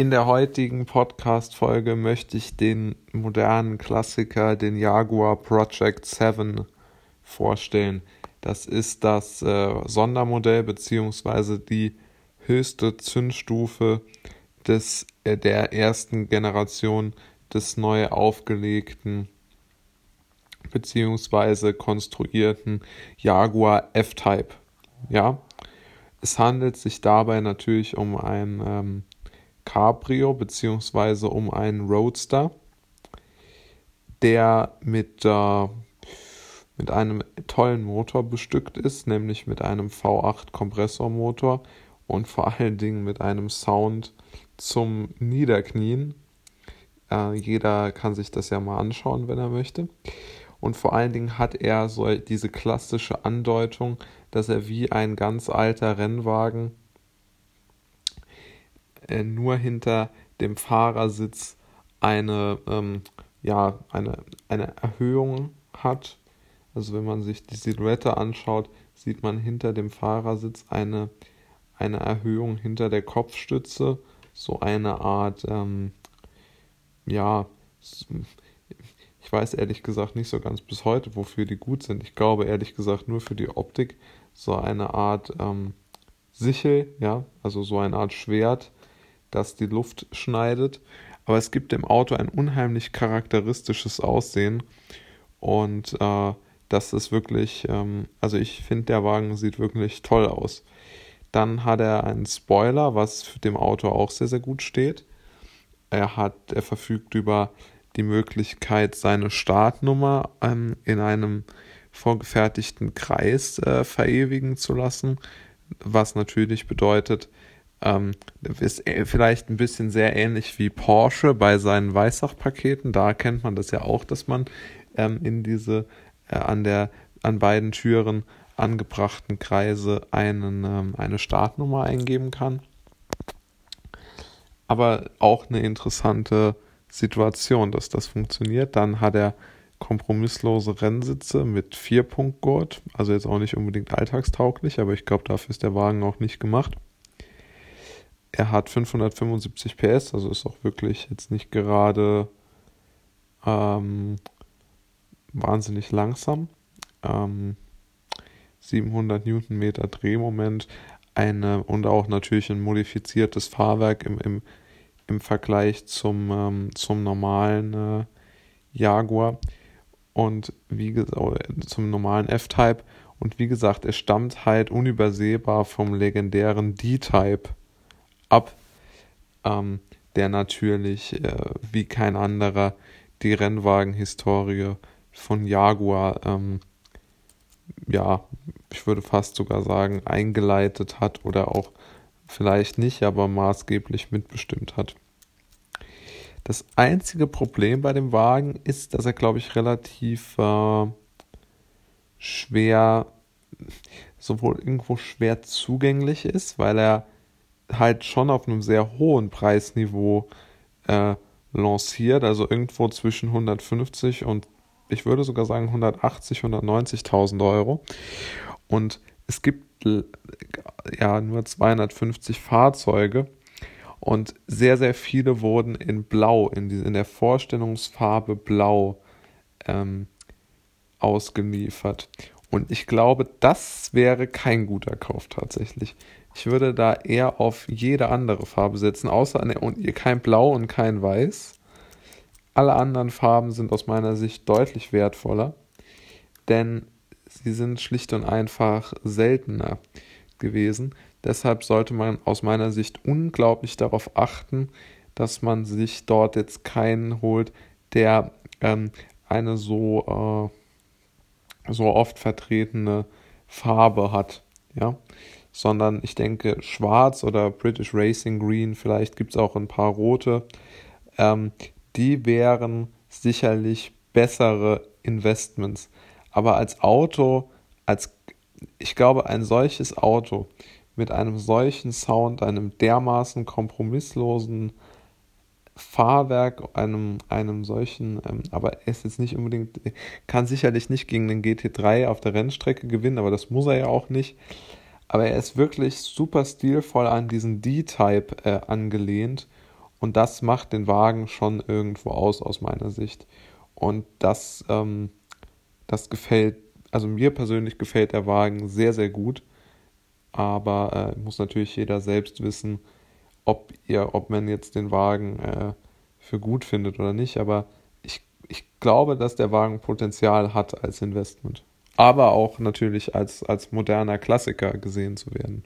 In der heutigen Podcast-Folge möchte ich den modernen Klassiker, den Jaguar Project 7, vorstellen. Das ist das äh, Sondermodell beziehungsweise die höchste Zündstufe des, äh, der ersten Generation des neu aufgelegten beziehungsweise konstruierten Jaguar F-Type. Ja, es handelt sich dabei natürlich um ein ähm, Cabrio beziehungsweise um einen Roadster, der mit, äh, mit einem tollen Motor bestückt ist, nämlich mit einem V8 Kompressormotor und vor allen Dingen mit einem Sound zum Niederknien. Äh, jeder kann sich das ja mal anschauen, wenn er möchte. Und vor allen Dingen hat er so diese klassische Andeutung, dass er wie ein ganz alter Rennwagen äh, nur hinter dem Fahrersitz eine, ähm, ja, eine, eine Erhöhung hat. Also wenn man sich die Silhouette anschaut, sieht man hinter dem Fahrersitz eine, eine Erhöhung hinter der Kopfstütze, so eine Art, ähm, ja, ich weiß ehrlich gesagt nicht so ganz bis heute, wofür die gut sind. Ich glaube ehrlich gesagt nur für die Optik, so eine Art ähm, Sichel, ja, also so eine Art Schwert, das die Luft schneidet. Aber es gibt dem Auto ein unheimlich charakteristisches Aussehen. Und äh, das ist wirklich, ähm, also ich finde, der Wagen sieht wirklich toll aus. Dann hat er einen Spoiler, was dem Auto auch sehr, sehr gut steht. Er hat, er verfügt über die Möglichkeit, seine Startnummer ähm, in einem vorgefertigten Kreis äh, verewigen zu lassen, was natürlich bedeutet, ähm, ist vielleicht ein bisschen sehr ähnlich wie Porsche bei seinen Weissach-Paketen. Da kennt man das ja auch, dass man ähm, in diese äh, an der an beiden Türen angebrachten Kreise einen, ähm, eine Startnummer eingeben kann. Aber auch eine interessante Situation, dass das funktioniert. Dann hat er kompromisslose Rennsitze mit Vierpunktgurt, also jetzt auch nicht unbedingt alltagstauglich, aber ich glaube, dafür ist der Wagen auch nicht gemacht. Er hat 575 PS, also ist auch wirklich jetzt nicht gerade ähm, wahnsinnig langsam. Ähm, 700 Newtonmeter Drehmoment eine, und auch natürlich ein modifiziertes Fahrwerk im, im, im Vergleich zum, ähm, zum normalen äh, Jaguar und wie zum normalen F-Type. Und wie gesagt, er stammt halt unübersehbar vom legendären D-Type ab, ähm, der natürlich äh, wie kein anderer die Rennwagenhistorie von Jaguar, ähm, ja, ich würde fast sogar sagen, eingeleitet hat oder auch vielleicht nicht, aber maßgeblich mitbestimmt hat. Das einzige Problem bei dem Wagen ist, dass er, glaube ich, relativ äh, schwer, sowohl irgendwo schwer zugänglich ist, weil er halt schon auf einem sehr hohen Preisniveau äh, lanciert, also irgendwo zwischen 150 und ich würde sogar sagen 180, 190.000 Euro. Und es gibt ja nur 250 Fahrzeuge und sehr, sehr viele wurden in Blau, in, die, in der Vorstellungsfarbe Blau ähm, ausgeliefert. Und ich glaube, das wäre kein guter Kauf tatsächlich. Ich würde da eher auf jede andere Farbe setzen, außer und kein Blau und kein Weiß. Alle anderen Farben sind aus meiner Sicht deutlich wertvoller, denn sie sind schlicht und einfach seltener gewesen. Deshalb sollte man aus meiner Sicht unglaublich darauf achten, dass man sich dort jetzt keinen holt, der ähm, eine so, äh, so oft vertretene Farbe hat. Ja, sondern ich denke schwarz oder British Racing Green, vielleicht gibt es auch ein paar rote, ähm, die wären sicherlich bessere Investments. Aber als Auto, als ich glaube, ein solches Auto mit einem solchen Sound, einem dermaßen kompromisslosen Fahrwerk, einem, einem solchen, ähm, aber er ist jetzt nicht unbedingt, kann sicherlich nicht gegen den GT3 auf der Rennstrecke gewinnen, aber das muss er ja auch nicht. Aber er ist wirklich super stilvoll an diesen D-Type äh, angelehnt Und das macht den Wagen schon irgendwo aus, aus meiner Sicht. Und das, ähm, das gefällt, also mir persönlich gefällt der Wagen sehr, sehr gut. Aber äh, muss natürlich jeder selbst wissen, ob ihr, ob man jetzt den Wagen äh, für gut findet oder nicht. Aber ich, ich glaube, dass der Wagen Potenzial hat als Investment. Aber auch natürlich als, als moderner Klassiker gesehen zu werden.